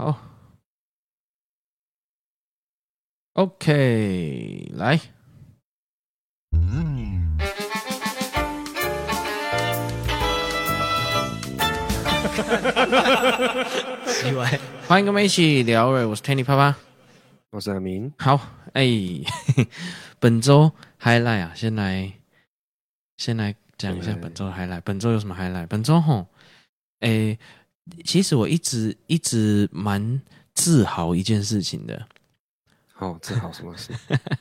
好，OK，来。嗯。奇怪，欢迎跟我们一起聊瑞，我是 Tanny 啪啪，我是阿明。好，哎、欸，本周 highlight 啊，先来，先来讲一下本周的 highlight。本周有什么 highlight？本周吼，哎、欸。其实我一直一直蛮自豪一件事情的。哦，自豪什么事？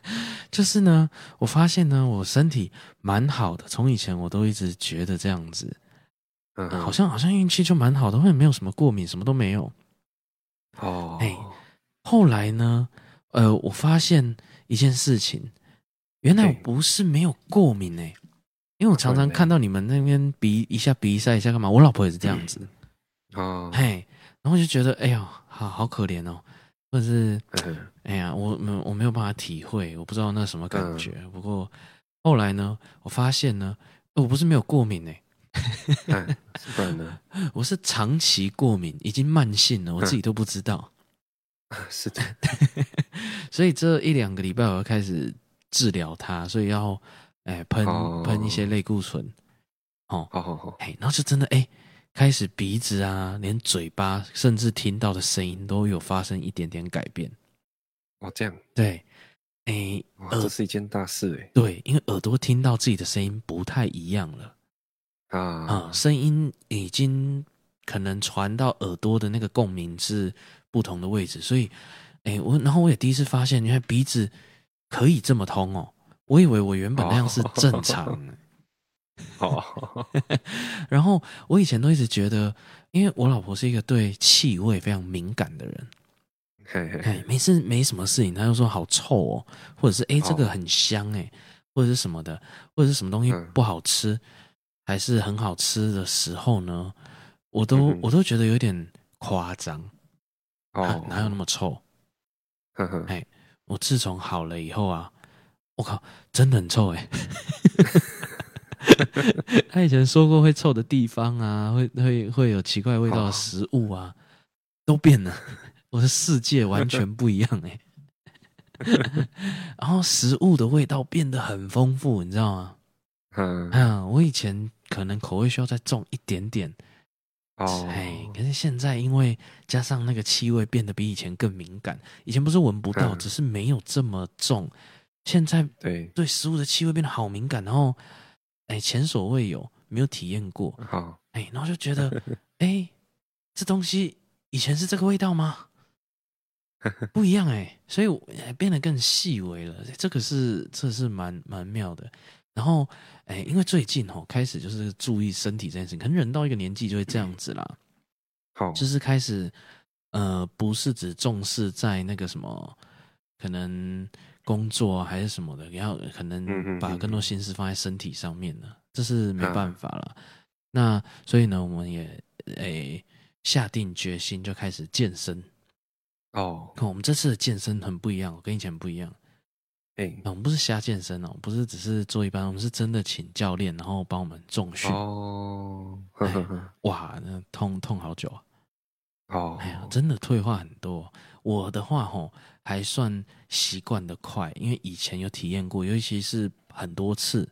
就是呢，我发现呢，我身体蛮好的。从以前我都一直觉得这样子，嗯，好像好像运气就蛮好的，会没有什么过敏，什么都没有。哦，哎，后来呢，呃，我发现一件事情，原来我不是没有过敏哎，因为我常常看到你们那边鼻一下鼻塞一下干嘛，我老婆也是这样子。哦，嘿，然后就觉得，哎呦，好好可怜哦，或者是，哎呀，我没我没有办法体会，我不知道那什么感觉。嗯、不过后来呢，我发现呢，我不是没有过敏呢，不然呢，我是长期过敏，已经慢性了，我自己都不知道。嗯、是的，所以这一两个礼拜我要开始治疗它，所以要哎喷喷一些类固醇。哦，好好好，哎，然后就真的哎。开始鼻子啊，连嘴巴，甚至听到的声音都有发生一点点改变。哦，这样对，哎，这是一件大事哎。对，因为耳朵听到自己的声音不太一样了啊啊，声音已经可能传到耳朵的那个共鸣是不同的位置，所以，哎，我然后我也第一次发现，你看鼻子可以这么通哦，我以为我原本那样是正常 的。哦，然后我以前都一直觉得，因为我老婆是一个对气味非常敏感的人，嘿嘿嘿，没事没什么事情，她就说好臭哦，或者是哎这个很香哎，或者是什么的，或者是什么东西不好吃，嗯、还是很好吃的时候呢，我都、嗯、我都觉得有点夸张，哦、啊，哪有那么臭？呵呵，哎，我自从好了以后啊，我靠，真的很臭哎。他以前说过会臭的地方啊，会会会有奇怪味道的食物啊，都变了。我的世界完全不一样哎。然后食物的味道变得很丰富，你知道吗？嗯嗯，我以前可能口味需要再重一点点哦，哎，可是现在因为加上那个气味变得比以前更敏感，以前不是闻不到，只是没有这么重。现在对对食物的气味变得好敏感，然后。哎，前所未有，没有体验过。好，哎，然后就觉得，哎，这东西以前是这个味道吗？不一样哎，所以变得更细微了。这个是，这是蛮蛮妙的。然后，哎，因为最近哦，开始就是注意身体这件事情，可能人到一个年纪就会这样子啦。好，就是开始，呃，不是只重视在那个什么，可能。工作啊还是什么的，然后可能把更多心思放在身体上面呢，这是没办法了。那所以呢，我们也诶下定决心就开始健身。哦，我们这次的健身很不一样，跟以前不一样。哎，我们不是瞎健身哦，不是只是做一般，我们是真的请教练，然后帮我们重训。哦，哇，那痛痛好久啊！哦，哎呀，真的退化很多。我的话吼，还算习惯的快，因为以前有体验过，尤其是很多次，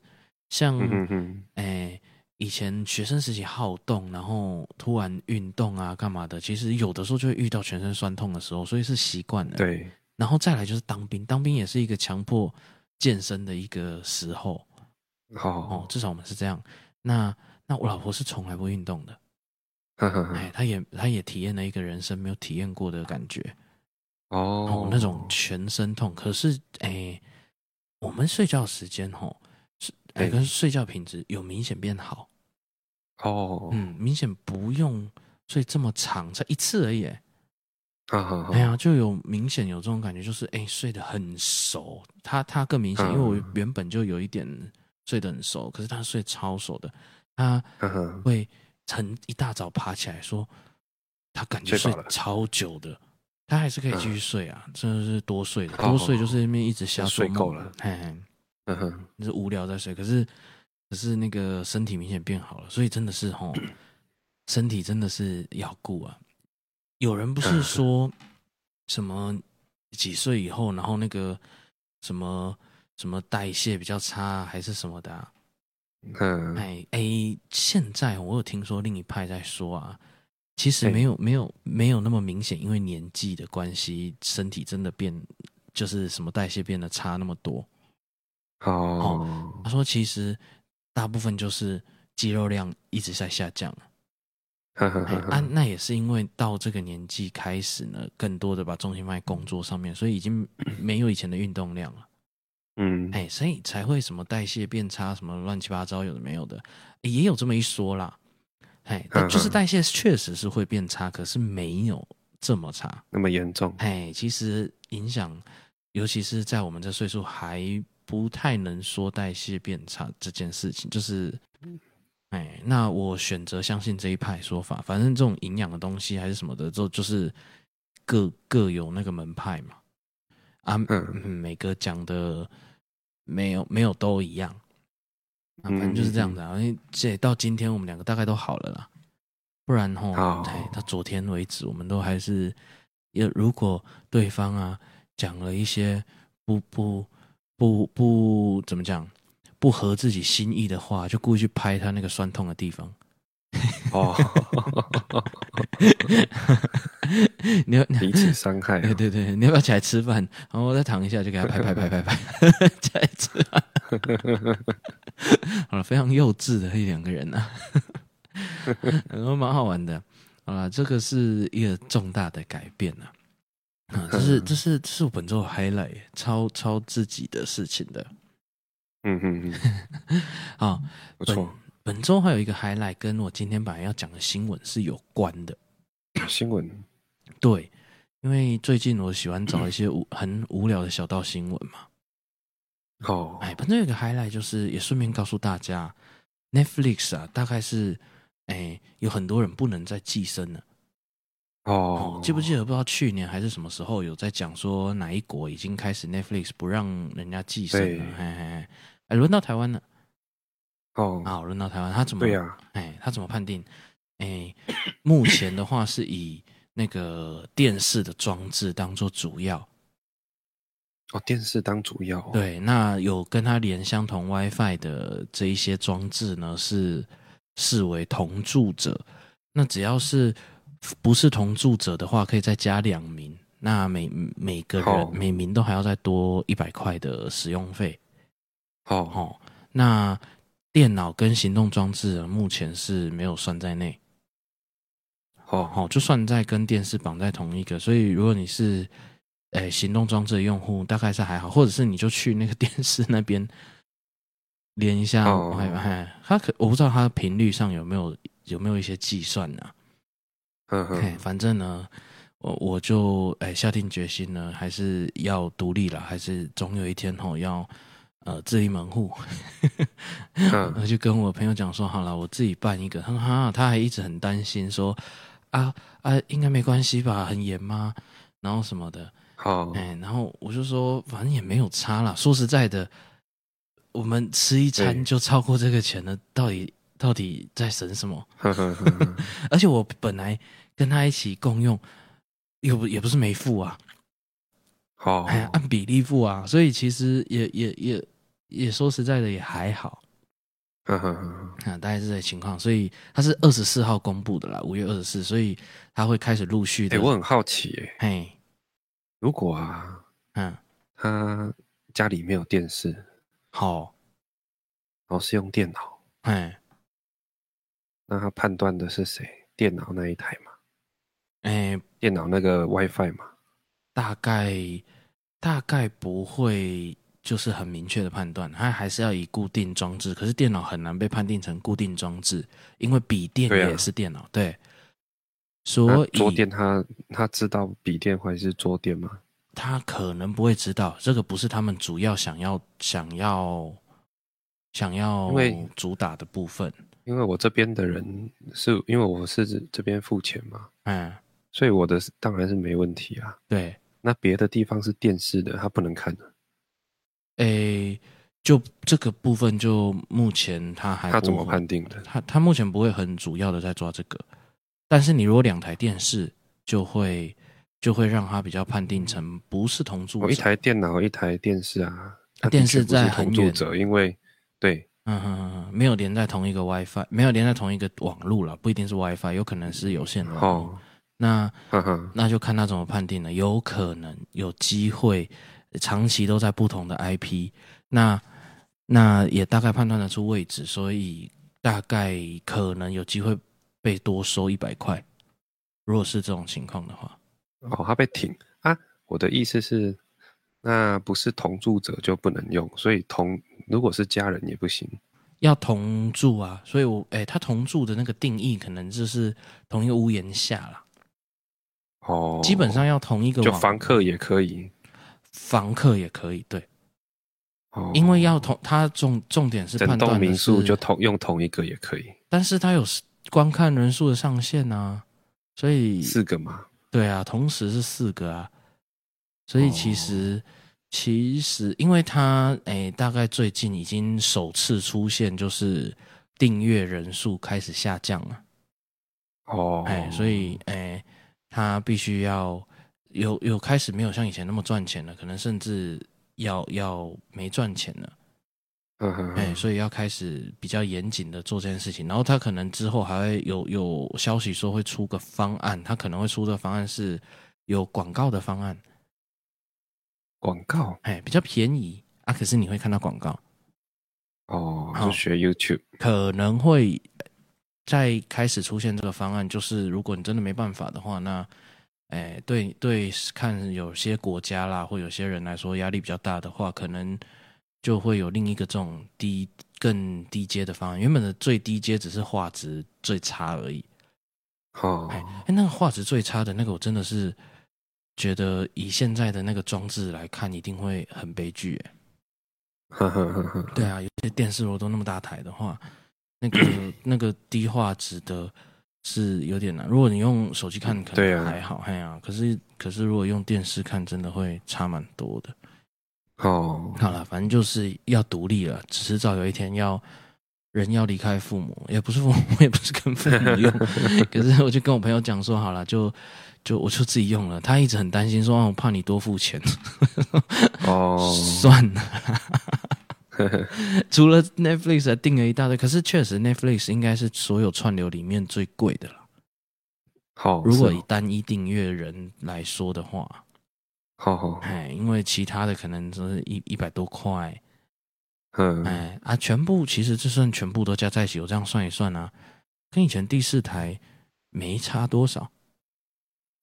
像哎、嗯哼欸，以前学生时期好动，然后突然运动啊，干嘛的，其实有的时候就会遇到全身酸痛的时候，所以是习惯了。对，然后再来就是当兵，当兵也是一个强迫健身的一个时候。好哦，至少我们是这样。那那我老婆是从来不运动的，哎，她也她也体验了一个人生没有体验过的感觉。哦，哦，那种全身痛，可是哎、欸，我们睡觉时间吼是哎，跟睡觉品质有明显变好。哦，嗯，明显不用睡这么长，才一次而已。哎，啊哎呀，就有明显有这种感觉，就是哎、欸，睡得很熟。他他更明显，因为我原本就有一点睡得很熟，可是他睡超熟的，他会晨一大早爬起来说，他感觉睡超久的。他还是可以继续睡啊，真的是多睡的，多睡就是那边一直瞎。睡够了，嘿嘿，嗯哼，就是无聊在睡。可是，可是那个身体明显变好了，所以真的是吼，身体真的是要顾啊。有人不是说什么几岁以后，然后那个什么什么代谢比较差，还是什么的啊？嗯，哎哎，现在我有听说另一派在说啊，其实没有没有没有那么明显，因为年纪的关系，身体真的变就是什么代谢变得差那么多。哦，哦，他说其实大部分就是肌肉量一直在下降。呵呵呵呵啊，那也是因为到这个年纪开始呢，更多的把重心放在工作上面，所以已经 没有以前的运动量了。嗯，哎，所以才会什么代谢变差，什么乱七八糟有的没有的，也有这么一说啦。哎，但就是代谢确实是会变差，可是没有这么差，那么严重。哎，其实影响，尤其是在我们这岁数还不太能说代谢变差这件事情，就是。哎，那我选择相信这一派说法。反正这种营养的东西还是什么的，就就是各各有那个门派嘛。啊，嗯，每个讲的没有没有都一样。啊，反正就是这样的。因为这到今天我们两个大概都好了啦。不然吼，对，到昨天为止，我们都还是，也如果对方啊讲了一些不不不不怎么讲。不合自己心意的话，就故意去拍他那个酸痛的地方。哦，你要彼此伤害、对对，你要不要起来吃饭？然后我再躺一下，就给他拍拍拍拍拍，起来 吃饭。好了，非常幼稚的一两个人啊，然后蛮好玩的。好了，这个是一个重大的改变啊！啊，这是这是这是我本周的 highlight，超超自己的事情的。嗯嗯嗯，好，不错。本周还有一个 highlight，跟我今天本来要讲的新闻是有关的。新闻，对，因为最近我喜欢找一些无很无聊的小道新闻嘛。哦，哎，反正有个 highlight，就是也顺便告诉大家，Netflix 啊，大概是哎有很多人不能再寄生了。哦，记不记得不知道去年还是什么时候有在讲说哪一国已经开始 Netflix 不让人家寄生了？嘿嘿嘿。哎，轮到台湾了。哦，好，轮到台湾，他怎么？对呀。哎，他怎么判定？哎，目前的话是以那个电视的装置当做主要。哦，电视当主要。对，那有跟他连相同 WiFi 的这一些装置呢，是视为同住者。那只要是不是同住者的话，可以再加两名。那每每个人每名都还要再多一百块的使用费。好好，那电脑跟行动装置目前是没有算在内。哦好，就算在跟电视绑在同一个，所以如果你是诶、欸、行动装置的用户，大概是还好，或者是你就去那个电视那边连一下，哎，它可我不知道它的频率上有没有有没有一些计算呢？嗯嗯，反正呢，我我就哎、欸、下定决心呢，还是要独立了，还是总有一天吼要。呃，自立门户，我就跟我朋友讲说，好了，我自己办一个。他说哈，他还一直很担心说，啊啊，应该没关系吧？很严吗？然后什么的。好，哎，然后我就说，反正也没有差啦。说实在的，我们吃一餐就超过这个钱了，到底到底在省什么？而且我本来跟他一起共用，又不也不是没付啊。好，哎，按比例付啊，所以其实也也也。也说实在的，也还好，嗯哼哼，啊，大概是这情况，所以他是二十四号公布的啦，五月二十四，所以他会开始陆续的。哎，我很好奇，哎，嘿，如果啊，嗯，他家里没有电视，好，然后是用电脑，哎，那他判断的是谁？电脑那一台嘛，哎，电脑那个 WiFi 嘛，大概大概不会。就是很明确的判断，它还是要以固定装置。可是电脑很难被判定成固定装置，因为笔电也是电脑。对，所以桌垫他他知道笔电还是桌垫吗？他可能不会知道，这个不是他们主要想要想要想要主打的部分。因为我这边的人是因为我是这边付钱嘛，嗯，所以我的当然是没问题啊。对，那别的地方是电视的，他不能看的。诶、欸，就这个部分，就目前他还他怎么判定的？他他目前不会很主要的在抓这个，但是你如果两台电视，就会就会让他比较判定成不是同住者。哦，一台电脑，一台电视啊，电视在很远，因为对，嗯哼没有连在同一个 WiFi，没有连在同一个网路了，不一定是 WiFi，有可能是有线的。哦，那那就看他怎么判定了，有可能有机会长期都在不同的 IP，那那也大概判断得出位置，所以大概可能有机会被多收一百块。如果是这种情况的话，哦，他被停啊！我的意思是，那不是同住者就不能用，所以同如果是家人也不行，要同住啊。所以我，哎，他同住的那个定义可能就是同一个屋檐下啦。哦，基本上要同一个，就房客也可以，房客也可以，对。哦，因为要同他重重点是判断民宿就同用同一个也可以，但是他有观看人数的上限啊。所以四个嘛，对啊，同时是四个啊。所以其实、哦、其实，因为他诶、欸，大概最近已经首次出现，就是订阅人数开始下降了。哦，哎、欸，所以诶、欸，他必须要有有开始没有像以前那么赚钱了，可能甚至要要没赚钱了。嗯哼，哎，所以要开始比较严谨的做这件事情，然后他可能之后还会有有消息说会出个方案，他可能会出的方案是有广告的方案，广告，哎，比较便宜啊，可是你会看到广告，哦，就学 YouTube，可能会在开始出现这个方案，就是如果你真的没办法的话，那，哎，对对，看有些国家啦，或有些人来说压力比较大的话，可能。就会有另一个这种低更低阶的方案，原本的最低阶只是画质最差而已。哦，哎，那个画质最差的那个，我真的是觉得以现在的那个装置来看，一定会很悲剧。哎，呵呵呵呵，对啊，有些电视如果都那么大台的话，那个 那个低画质的是有点难。如果你用手机看，可能还好，哎呀，可是可是如果用电视看，真的会差蛮多的。哦，好了，反正就是要独立了，迟早有一天要人要离开父母，也不是父母，也不是跟父母用，可是我就跟我朋友讲说，好了，就就我就自己用了。他一直很担心说，我怕你多付钱。哦，算了，除了 Netflix 还订了一大堆，可是确实 Netflix 应该是所有串流里面最贵的了。好，如果以单一订阅人来说的话。好好，哎，因为其他的可能只是一一百多块，嗯，哎啊，全部其实就算全部都加在一起，我这样算一算啊，跟以前第四台没差多少。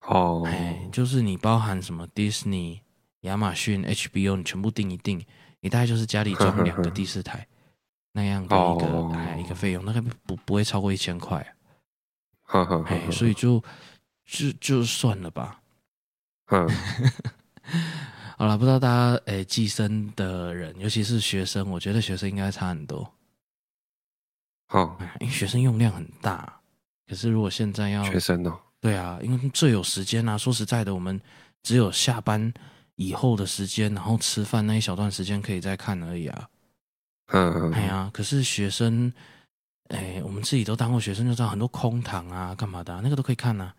哦，哎，就是你包含什么 Disney、亚马逊、HBO，你全部订一订，你大概就是家里装两个第四台 那样的一个哎一个费用，大概不不会超过一千块。哎，所以就就就算了吧。嗯。好了，不知道大家诶，寄生的人，尤其是学生，我觉得学生应该差很多。好，因为学生用量很大。可是如果现在要学生哦，对啊，因为最有时间啊。说实在的，我们只有下班以后的时间，然后吃饭那一小段时间可以再看而已啊。嗯，哎呀，可是学生，哎，我们自己都当过学生，就知道很多空堂啊，干嘛的，那个都可以看啊。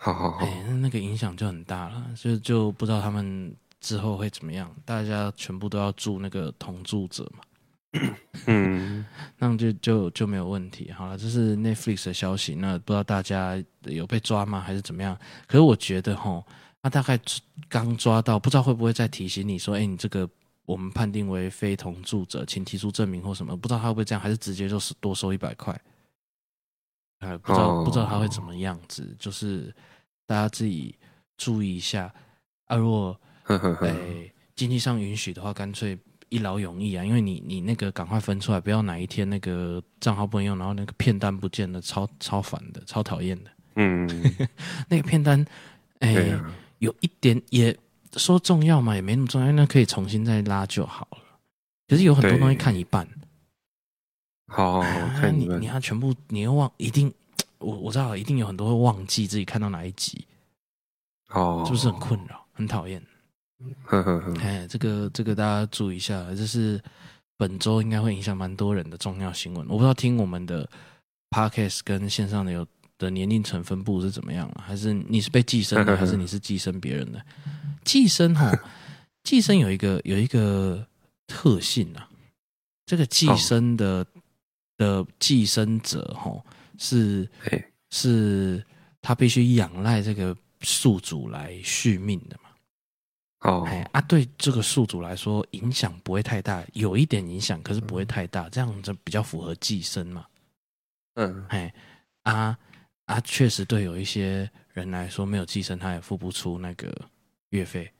好好好，哎，那那个影响就很大了，就就不知道他们之后会怎么样。大家全部都要住那个同住者嘛，嗯，那就就就没有问题。好了，这是 Netflix 的消息，那不知道大家有被抓吗，还是怎么样？可是我觉得哈，他大概刚抓到，不知道会不会再提醒你说，哎，你这个我们判定为非同住者，请提出证明或什么？不知道他会不会这样，还是直接就是多收一百块？呃，不知道、oh. 不知道他会怎么样子，就是大家自己注意一下啊。如果诶经济上允许的话，干脆一劳永逸啊。因为你你那个赶快分出来，不要哪一天那个账号不能用，然后那个片单不见了，超超烦的，超讨厌的。嗯，那个片单诶、啊、有一点也说重要嘛，也没那么重要，那可以重新再拉就好了。可是有很多东西看一半。好，好，好，你你要全部，你要忘一定，我我知道一定有很多会忘记自己看到哪一集，哦，是不是很困扰，很讨厌？呵呵呵，哎，这个这个大家注意一下，这是本周应该会影响蛮多人的重要新闻。我不知道听我们的 podcast 跟线上的有的年龄层分布是怎么样啊？还是你是被寄生的，还是你是寄生别人的？寄生哈，寄生有一个有一个特性啊，这个寄生的、哦、的寄生者哈是是，他必须仰赖这个宿主来续命的嘛。哦，哎啊，对这个宿主来说影响不会太大，有一点影响，可是不会太大，这样子比较符合寄生嘛。嗯，哎啊啊，确实对有一些人来说，没有寄生他也付不出那个月费，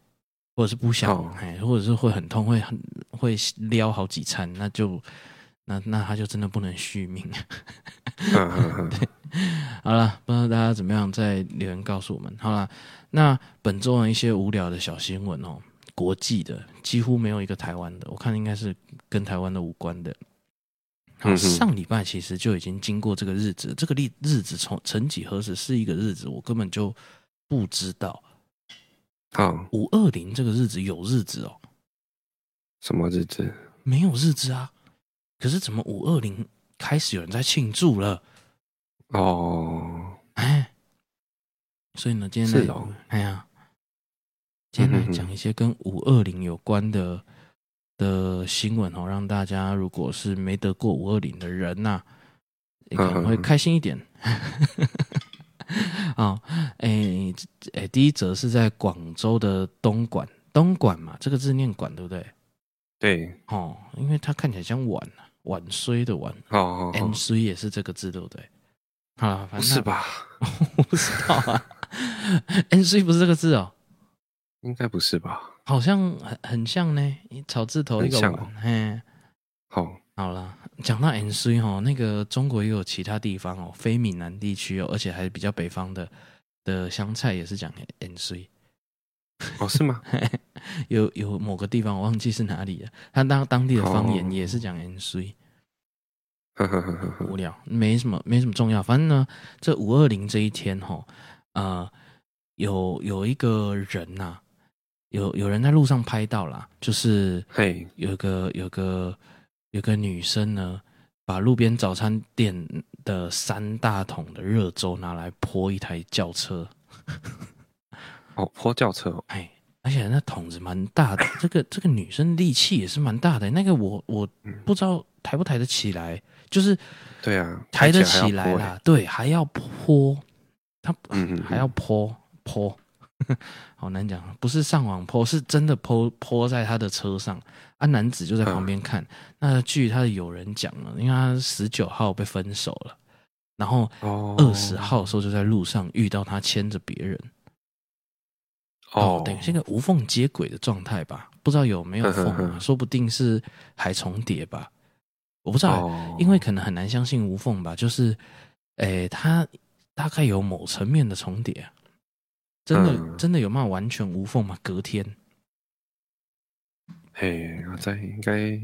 或者是不想，哎，或者是会很痛，会很会撩好几餐，那就那那他就真的不能续命。对，好了，不知道大家怎么样，在留言告诉我们。好了。那本周的一些无聊的小新闻哦，国际的几乎没有一个台湾的，我看应该是跟台湾的无关的。好，上礼拜其实就已经经过这个日子，这个日日子从曾几何时是一个日子，我根本就不知道。好，五二零这个日子有日子哦？什么日子？没有日子啊！可是怎么五二零开始有人在庆祝了？哦，哎。所以呢，今天来，哦、哎呀，今天来讲一些跟五二零有关的的新闻哦，让大家如果是没得过五二零的人呐、啊，可能会开心一点。啊，哎哎，第一则是在广州的东莞，东莞嘛，这个字念莞，对不对？对，哦，因为它看起来像晚晚衰的晚，哦，n 衰也是这个字，对不对？好了，反正不是吧？我不知道啊。N C 不是这个字哦，应该不是吧？好像很很像呢，草字头一个碗。哦、嘿，好，好了，讲到 N C 哦，那个中国也有其他地方哦，非闽南地区哦，而且还是比较北方的的湘菜也是讲 N C。哦，是吗？有有某个地方我忘记是哪里了，他当当地的方言也是讲 N C。无聊，没什么没什么重要，反正呢，这五二零这一天哈、哦。呃，有有一个人呐、啊，有有人在路上拍到啦，就是嘿，有个有个有个女生呢，把路边早餐店的三大桶的热粥拿来泼一台轿车，哦，泼轿车，哎，而且那桶子蛮大的，这个这个女生力气也是蛮大的，那个我我不知道抬不抬得起来，就是对啊，抬得起来啦，对，还要泼。他还要泼泼，好难讲，不是上网坡，是真的坡坡在他的车上。啊，男子就在旁边看。那据他的友人讲了，因为他十九号被分手了，然后二十号的时候就在路上遇到他牵着别人。哦，等于是一个无缝接轨的状态吧？不知道有没有缝啊？说不定是还重叠吧？我不知道，因为可能很难相信无缝吧？就是，诶，他。大概有某层面的重叠，真的、嗯、真的有办法完全无缝吗？隔天，嘿，在应该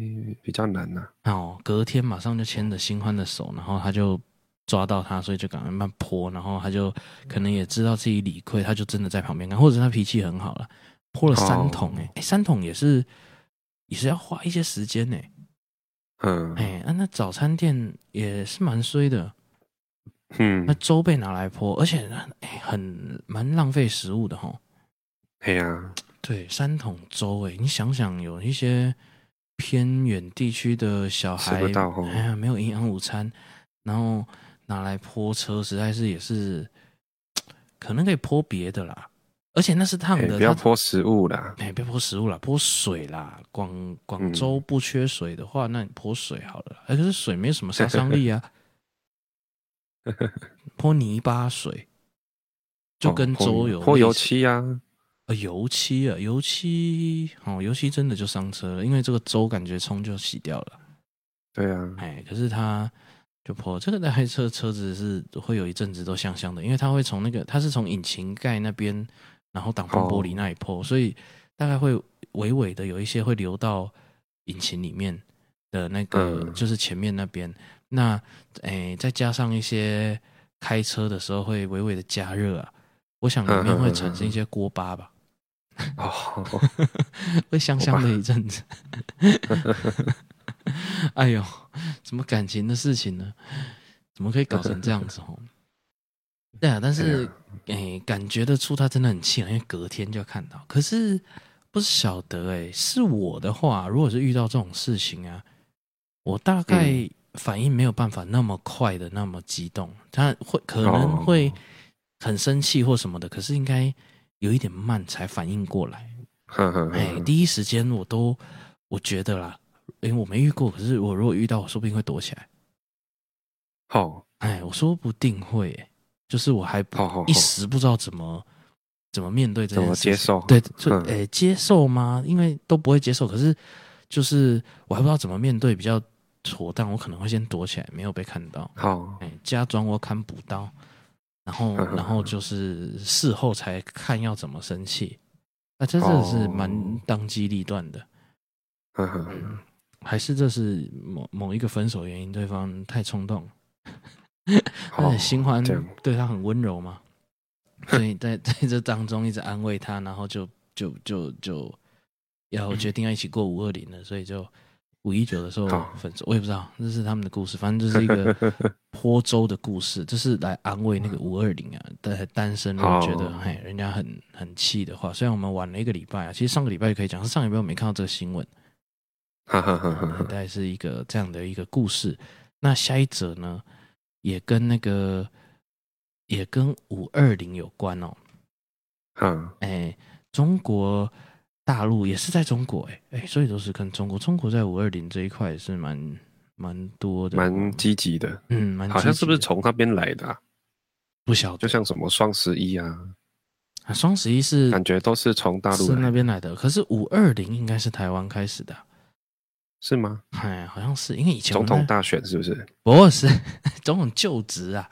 比较难呐、啊。哦，隔天马上就牵着新欢的手，然后他就抓到他，所以就赶快慢泼，然后他就可能也知道自己理亏，他就真的在旁边看，或者他脾气很好了，泼了三桶、欸，哎、哦欸，三桶也是也是要花一些时间呢、欸。嗯，哎、欸，啊，那早餐店也是蛮衰的。嗯，那粥被拿来泼，而且哎，很蛮浪费食物的哈。对呀，对，三桶粥哎，你想想，有一些偏远地区的小孩，哎呀，没有营养午餐，然后拿来泼车，实在是也是，可能可以泼别的啦。而且那是烫的，不要泼食物啦，哎，别泼食物啦，泼水啦。广广州不缺水的话，嗯、那你泼水好了。哎，可是水没什么杀伤力啊。泼泥巴水，就跟粥有泼油漆啊，呃，油漆啊，油漆哦，油漆真的就伤车了，因为这个粥感觉冲就洗掉了。对啊，哎，可是它就泼这个那台车车子是会有一阵子都香香的，因为它会从那个它是从引擎盖那边，然后挡风玻璃那一破，所以大概会微微的有一些会流到引擎里面的那个，就是前面那边。那，诶，再加上一些开车的时候会微微的加热啊，我想里面会产生一些锅巴吧，哦，会香香的一阵子。哎呦，什么感情的事情呢？怎么可以搞成这样子哦？对啊，但是诶、欸，感觉得出他真的很气，因为隔天就看到。可是不是晓得诶、欸，是我的话，如果是遇到这种事情啊，我大概反应没有办法那么快的那么激动，他会可能会很生气或什么的，可是应该有一点慢才反应过来。哎，第一时间我都我觉得啦，因为我没遇过，可是我如果遇到，我说不定会躲起来。好，哎，我说不定会、欸，就是我还一时不知道怎么怎么面对这件事情，接受？对，就诶、欸，接受吗？因为都不会接受，可是就是我还不知道怎么面对比较妥当，我可能会先躲起来，没有被看到。好，哎，假装我看不到，然后然后就是事后才看要怎么生气。那这真的是蛮当机立断的。嗯，还是这是某某一个分手原因，对方太冲动。他的新欢对他很温柔嘛，所以在在这当中一直安慰他，然后就就就就要决定要一起过五二零了，所以就五一九的时候分手。我也不知道这是他们的故事，反正就是一个 坡州的故事，就是来安慰那个五二零啊，在单身我觉得嘿人家很很气的话。虽然我们晚了一个礼拜啊，其实上个礼拜就可以讲，是上个礼拜我没看到这个新闻。哈哈哈哈大概是一个这样的一个故事。那下一则呢？也跟那个，也跟五二零有关哦。嗯，哎，中国大陆也是在中国，哎哎，所以都是跟中国。中国在五二零这一块也是蛮蛮多的，蛮积极的。嗯，蛮好像是不是从那边来的啊？不晓得，就像什么双十一啊，啊，双十一是感觉都是从大陆是那边来的。可是五二零应该是台湾开始的。是吗？哎，好像是，因为以前总统大选是不是？不是，总统就职啊。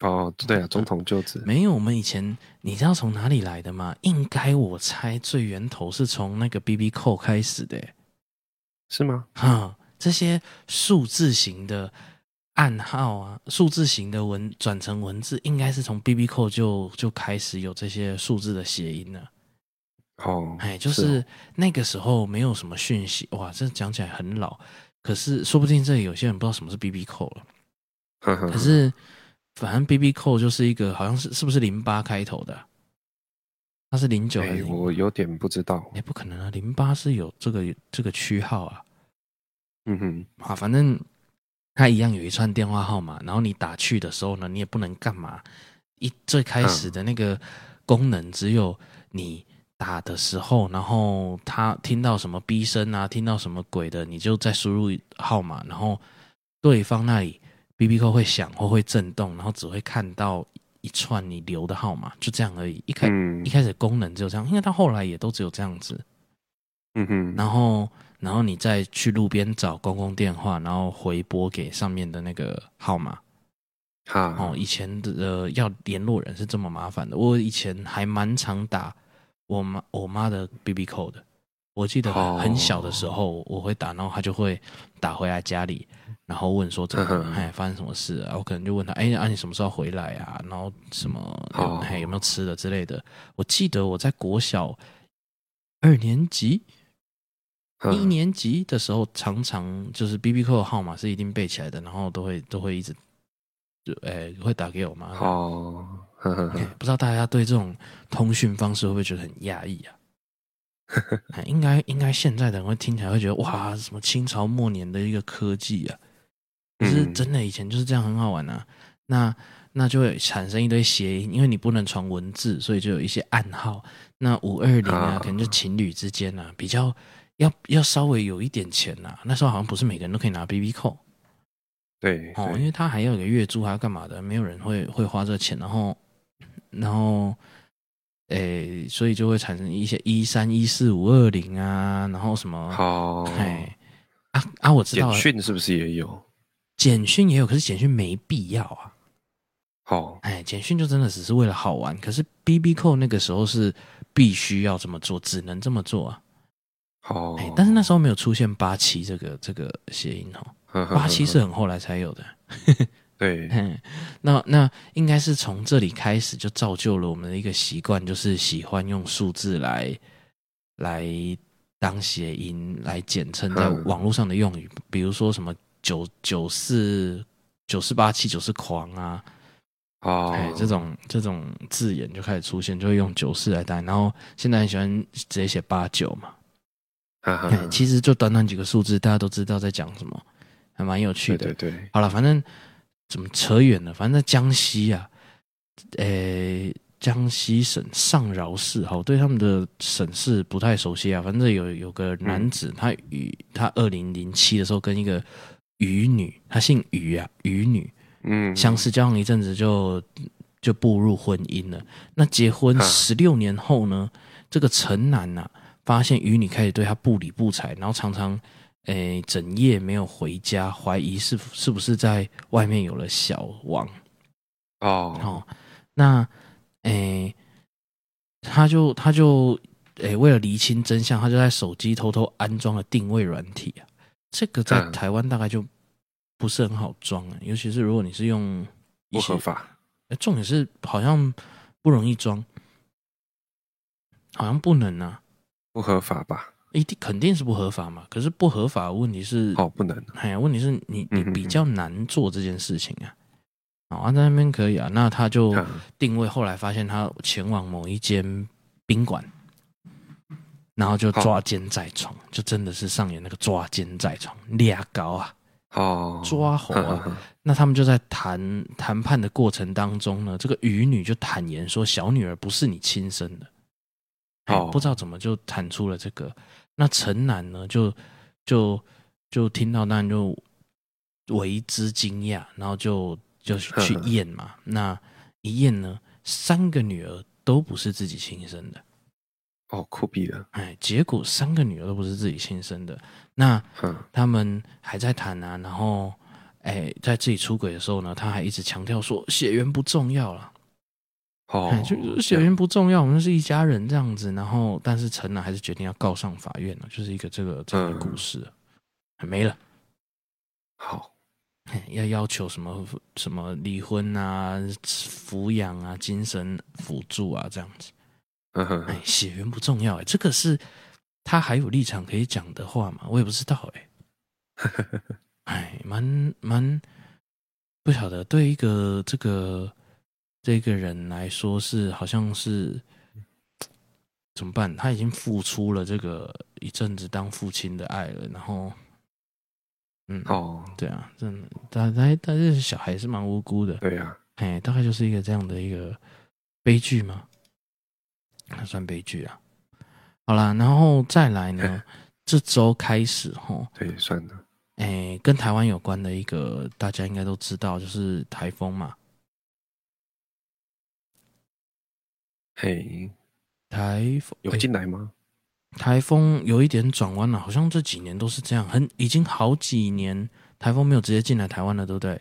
哦，对啊，总统就职。没有，我们以前你知道从哪里来的吗？应该我猜最源头是从那个 BB Call 开始的，是吗？哈，这些数字型的暗号啊，数字型的文转成文字，应该是从 BB Call 就就开始有这些数字的谐音了。哦，哎，就是那个时候没有什么讯息，哇，这讲起来很老，可是说不定这里有些人不知道什么是 BB Call 了。可是反正 BB Call 就是一个好像是是不是零八开头的？它是零九还是？我有点不知道。哎，不可能啊，零八是有这个这个区号啊。嗯哼，啊，反正它一样有一串电话号码，然后你打去的时候呢，你也不能干嘛。一最开始的那个功能只有你。打的时候，然后他听到什么逼声啊，听到什么鬼的，你就再输入号码，然后对方那里 BB Call 会响或会震动，然后只会看到一串你留的号码，就这样而已。一开、嗯、一开始功能只有这样，因为他后来也都只有这样子。嗯哼，然后然后你再去路边找公共电话，然后回拨给上面的那个号码。好，哦，以前的、呃、要联络人是这么麻烦的，我以前还蛮常打。我妈我妈的 BB 的，我记得很小的时候我会打，然后她就会打回来家里，然后问说怎么，哎，发生什么事啊？我可能就问她，哎，啊你什么时候回来啊？然后什么，哎，有没有吃的之类的？我记得我在国小二年级、一年级的时候，常常就是 BB Call 的号码是一定背起来的，然后都会都会一直就哎会打给我妈。哦。不知道大家对这种通讯方式会不会觉得很压抑啊？应该应该现在的人会听起来会觉得哇，什么清朝末年的一个科技啊！可是真的以前就是这样很好玩啊。那那就会产生一堆谐音，因为你不能传文字，所以就有一些暗号。那五二零啊，可能就情侣之间啊，比较要要稍微有一点钱呐。那时候好像不是每个人都可以拿 BB Call。对哦，因为他还要有个月租，还要干嘛的？没有人会会花这个钱，然后。然后，诶、欸，所以就会产生一些一三一四五二零啊，然后什么？好，哎，啊啊，我知道了，简讯是不是也有？简讯也有，可是简讯没必要啊。好，哎，简讯就真的只是为了好玩。可是 BB Call 那个时候是必须要这么做，只能这么做啊。好，哎，但是那时候没有出现八七这个这个谐音哦，八七是很后来才有的。对，那那应该是从这里开始就造就了我们的一个习惯，就是喜欢用数字来来当谐音来简称在网络上的用语，比如说什么九九四九四八七九四狂啊，哦，哎，这种这种字眼就开始出现，就会用九四来代。然后现在很喜欢直接写八九嘛。哈哈，其实就短短几个数字，大家都知道在讲什么，还蛮有趣的。对对对，好了，反正怎么扯远了？反正在江西啊，诶，江西省上饶市，好，对他们的省市不太熟悉啊。反正有有个男子，嗯、他与他二零零七的时候跟一个渔女，他姓渔啊，渔女，嗯，相识交往一阵子就就步入婚姻了。那结婚十六年后呢，这个陈男呐、啊。发现渔女开始对他不理不睬，然后常常，诶、欸，整夜没有回家，怀疑是是不是在外面有了小王。哦，哦，那，诶、欸，他就他就，诶、欸，为了厘清真相，他就在手机偷偷安装了定位软体啊。这个在台湾大概就不是很好装啊，尤其是如果你是用不合法，欸、重点是好像不容易装，好像不能啊。不合法吧？一定肯定是不合法嘛。可是不合法的问题是哦，不能。哎呀，问题是你你比较难做这件事情啊。啊、嗯，在那边可以啊。那他就定位，后来发现他前往某一间宾馆，然后就抓奸在床，就真的是上演那个抓奸在床，俩高啊，哦，抓猴啊。那他们就在谈谈判的过程当中呢，这个渔女就坦言说，小女儿不是你亲生的。哦不知道怎么就谈出了这个，那陈楠呢就就就听到，当然就为之惊讶，然后就就去验嘛。那一验呢，三个女儿都不是自己亲生的。哦，酷毙了！哎，结果三个女儿都不是自己亲生的。那他们还在谈啊，然后哎，在自己出轨的时候呢，他还一直强调说血缘不重要了。哦，就血缘不重要，我们是一家人这样子。然后，但是陈楠还是决定要告上法院了，就是一个这个这个故事，还没了。好，要要求什么什么离婚啊、抚养啊、精神辅助啊这样子。嗯哼，哎，血缘不重要，哎，这个是他还有立场可以讲的话吗？我也不知道，哎，哎，蛮蛮不晓得，对一个这个。这个人来说是好像是怎么办？他已经付出了这个一阵子当父亲的爱了，然后，嗯，哦，对啊，真的，他他他这小孩是蛮无辜的，对呀，哎，大概就是一个这样的一个悲剧吗？那算悲剧啊。好啦，然后再来呢，这周开始齁，对，算的，哎，跟台湾有关的一个大家应该都知道，就是台风嘛。嘿，台风有进来吗？台风有一点转弯了，好像这几年都是这样，很已经好几年台风没有直接进来台湾了，对不对？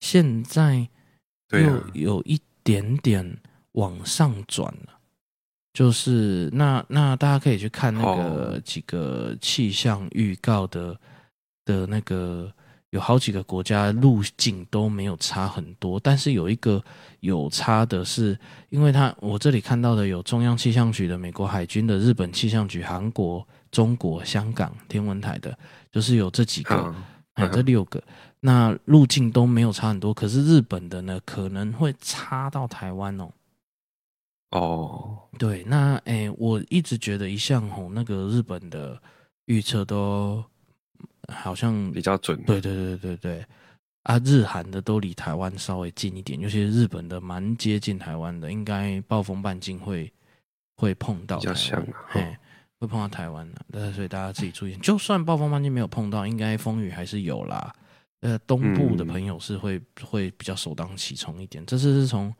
现在又有一点点往上转了，就是那那大家可以去看那个几个气象预告的的那个。有好几个国家路径都没有差很多，但是有一个有差的是，因为它我这里看到的有中央气象局的、美国海军的、日本气象局、韩国、中国、香港天文台的，就是有这几个，哎、嗯，这六个，那路径都没有差很多。可是日本的呢，可能会差到台湾哦。哦，对，那哎，我一直觉得一向吼那个日本的预测都。好像比较准，对对对对对，啊，日韩的都离台湾稍微近一点，尤其是日本的蛮接近台湾的，应该暴风半径会会碰到，比较像啊，嘿，会碰到台湾的，但所以大家自己注意，就算暴风半径没有碰到，应该风雨还是有啦。呃，东部的朋友是会、嗯、会比较首当其冲一点，这次是从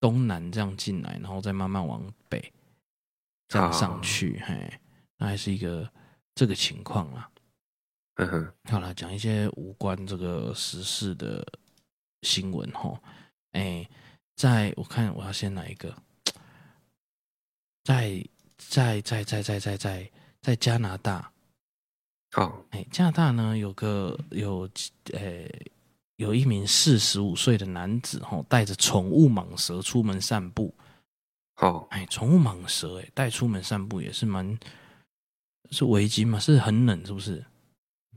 东南这样进来，然后再慢慢往北这样上去，啊、嘿，那还是一个这个情况啦。嗯哼，好了，讲一些无关这个时事的新闻哈。哎，在我看我要先来一个，在在在在在在在在加拿大，好，哎，加拿大呢有个有呃有一名四十五岁的男子哈，带着宠物蟒蛇出门散步。哦，哎，宠物蟒蛇哎带出门散步也是蛮是围巾嘛，是很冷是不是？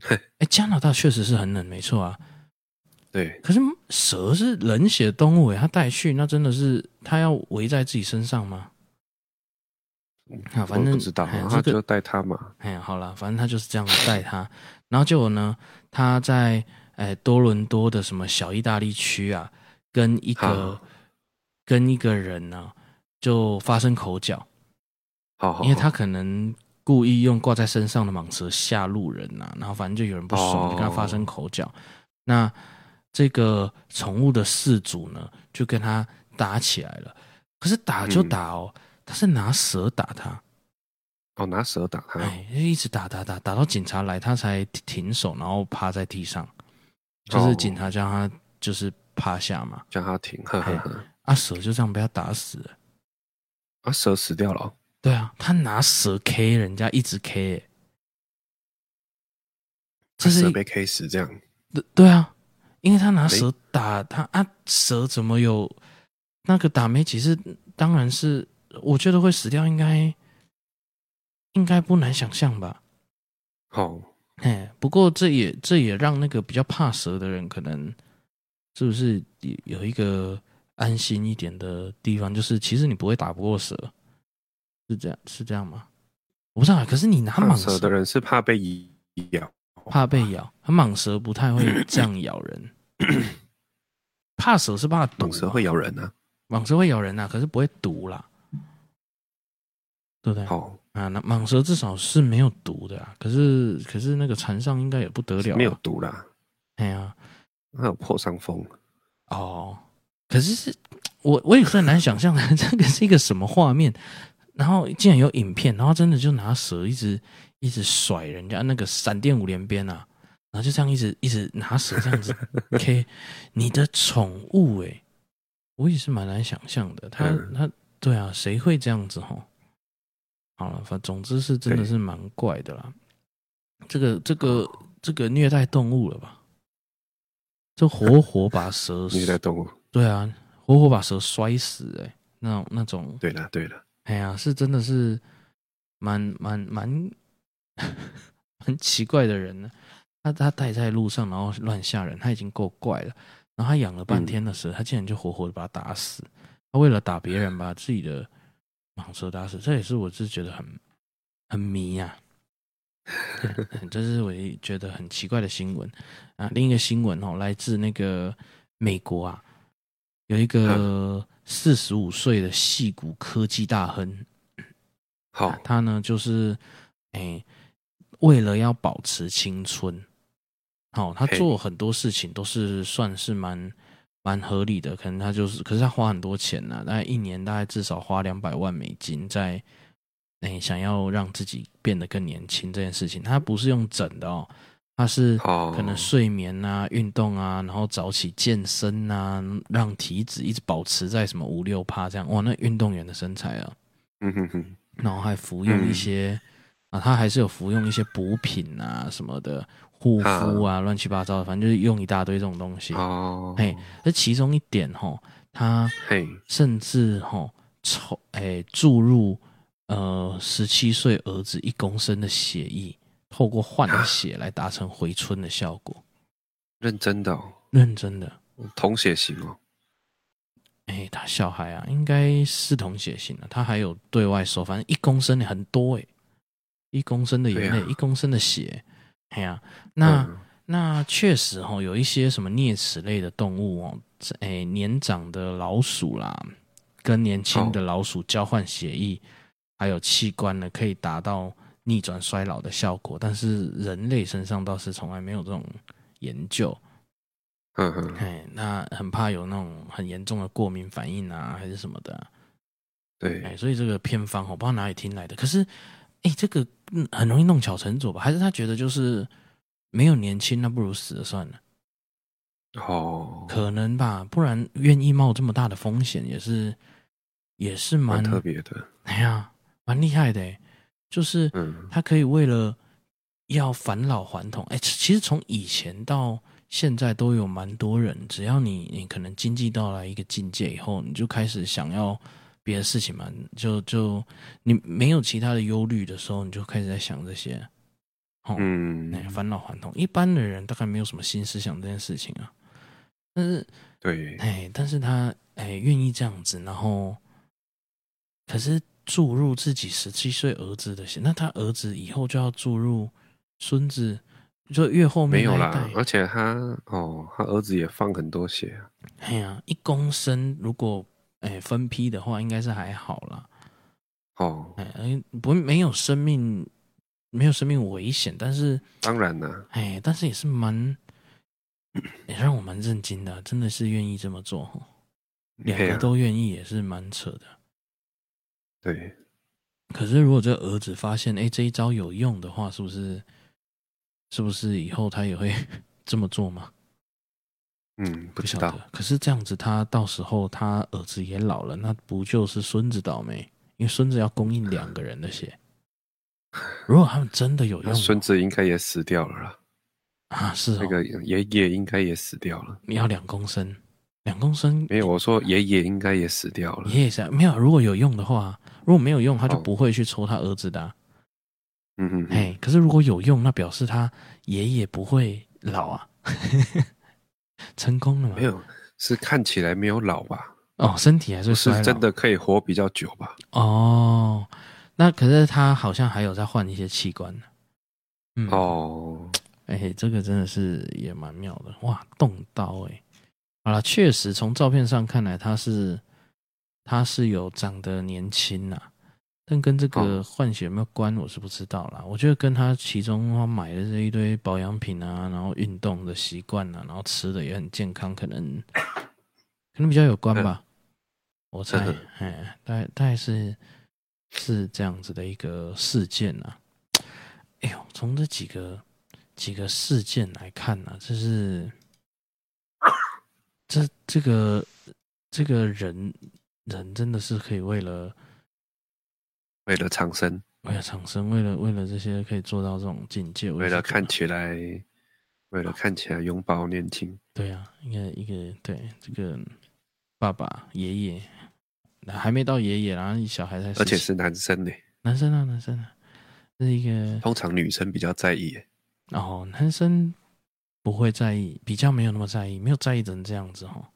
哎，加拿大确实是很冷，没错啊。对。可是蛇是冷血动物诶，它带去那真的是它要围在自己身上吗？啊，反正不知道，他就带他嘛。哎，好了，反正他就是这样带他。然后结果呢，他在哎多伦多的什么小意大利区啊，跟一个跟一个人呢、啊、就发生口角。好，好，因为他可能故意用挂在身上的蟒蛇吓路人呐、啊，然后反正就有人不爽，就跟他发生口角。那这个宠物的饲主呢，就跟他打起来了。可是打就打哦。嗯。他是拿蛇打他，哦，拿蛇打他，哎，一直打打打，打到警察来，他才停手，然后趴在地上，就是警察叫他就是趴下嘛，叫他停，呵呵呵，啊，蛇就这样被他打死了，啊，蛇死掉了，对啊，他拿蛇 K 人家，一直 K，欸，这是蛇被 K 死这样，对对啊，因为他拿蛇打他啊，蛇怎么有那个打没几次，当然是。我觉得会死掉，应该应该不难想象吧。好，哎，不过这也这也让那个比较怕蛇的人，可能是不是有一个安心一点的地方？就是其实你不会打不过蛇，是这样是这样吗？我不知道。可是你拿蟒蛇，蛇的人是怕被咬，怕被咬。蟒蛇不太会 这样咬人，怕蛇是怕毒。蟒蛇会咬人啊，蟒蛇会咬人啊，可是不会毒啦。对不对？好啊，那蟒蛇至少是没有毒的啊。可是，可是那个船上应该也不得了，没有毒啦。哎呀，那有破伤风。哦，可是是我我也很难想象 这个是一个什么画面。然后竟然有影片，然后真的就拿蛇一直一直甩人家那个闪电五连鞭啊，然后就这样一直一直拿蛇这样子。OK，你的宠物哎，我也是蛮难想象的。他他对啊，谁会这样子吼？好了，反总之是真的是蛮怪的啦。这个这个这个虐待动物了吧？这活活把蛇虐待动物，对啊，活活把蛇摔死哎、欸，那种那种。对的对了，哎呀，是真的是蛮蛮蛮 很奇怪的人呢。他他带在路上，然后乱吓人，他已经够怪了。然后他养了半天的蛇，他竟然就活活的把他打死。他为了打别人，把自己的。蟒蛇打死，这也是我是觉得很很迷呀、啊。这是我觉得很奇怪的新闻啊。另一个新闻哦，来自那个美国啊，有一个四十五岁的戏骨科技大亨。好，啊、他呢就是哎，为了要保持青春，好，他做很多事情都是算是蛮。蛮合理的，可能他就是，可是他花很多钱呐、啊，大概一年大概至少花两百万美金在，哎，想要让自己变得更年轻这件事情，他不是用整的哦，他是可能睡眠啊、运动啊，然后早起健身啊，让体脂一直保持在什么五六趴这样，哇，那运动员的身材啊，嗯哼哼，然后还服用一些、嗯、啊，他还是有服用一些补品啊什么的。护肤啊，乱七八糟的，反正就是用一大堆这种东西。哦，嘿，这其中一点吼，他甚至吼抽诶注入呃十七岁儿子一公升的血液，透过换血来达成回春的效果。认真的哦，认真的，同血型哦。哎，他小孩啊，应该是同血型的。他还有对外说，反正一公升的很多诶，一公升的眼泪，一公升的血。哎呀、啊，那、嗯、那确实哦，有一些什么啮齿类的动物哦，哎，年长的老鼠啦，跟年轻的老鼠交换血液，哦、还有器官呢，可以达到逆转衰老的效果。但是人类身上倒是从来没有这种研究。嗯哼，哎，那很怕有那种很严重的过敏反应啊，还是什么的。对，哎，所以这个偏方我不知道哪里听来的，可是。哎，这个很容易弄巧成拙吧？还是他觉得就是没有年轻，那不如死了算了。哦，可能吧，不然愿意冒这么大的风险，也是也是蛮，蛮特别的。哎呀，蛮厉害的，就是他可以为了要返老还童。哎，其实从以前到现在都有蛮多人，只要你你可能经济到了一个境界以后，你就开始想要。别的事情嘛，就就你没有其他的忧虑的时候，你就开始在想这些，哦、嗯，返老还童。一般的人大概没有什么心思想这件事情啊，但是对，哎，但是他哎愿意这样子，然后可是注入自己十七岁儿子的血，那他儿子以后就要注入孙子，就越后面没有啦，而且他哦，他儿子也放很多血啊。哎呀，一公升如果哎分批的话，应该是还好啦。哦，哎，不没有生命，没有生命危险，但是当然了，哎，但是也是蛮也让我蛮震惊的，真的是愿意这么做，两个都愿意，也是蛮扯的。对，可是如果这儿子发现，哎，这一招有用的话，是不是？是不是以后他也会 这么做吗？嗯，不晓得。可是这样子，他到时候他儿子也老了，那不就是孙子倒霉？因为孙子要供应两个人的血。如果他们真的有用，孙子应该也死掉了啦。啊，是哦，那个爷爷应该也死掉了。你要两公升，两公升没有？我说爷爷应该也死掉了。爷爷是没有。如果有用的话，如果没有用，他就不会去抽他儿子的啊。嗯哼，哎，可是如果有用，那表示他爷爷不会老啊，成功了吗？没有，是看起来没有老吧？哦，身体还是，是真的可以活比较久吧？哦，那可是他好像还有在换一些器官呢。嗯，哦，哎，这个真的是也蛮妙的哇，动刀哎，好了，确实从照片上看来，他是他是有长得年轻呐。但跟这个换血有没有关，我是不知道啦。我觉得跟他其中他买的这一堆保养品啊，然后运动的习惯啊，然后吃的也很健康，可能 可能比较有关吧。我猜，哎，大概大概是是这样子的一个事件啊。哎呦，从这几个几个事件来看呢、啊，这是这这个这个人人真的是可以为了。为了长生，为了长生，为了为了这些可以做到这种境界，为了看起来，为了看起来永葆年轻。对啊，一个一个对这个爸爸爷爷，还没到爷爷，然后小孩才，而且是男生呢，男生啊，男生啊，这是一个通常女生比较在意，哦，男生不会在意，比较没有那么在意，没有在意成这样子哦。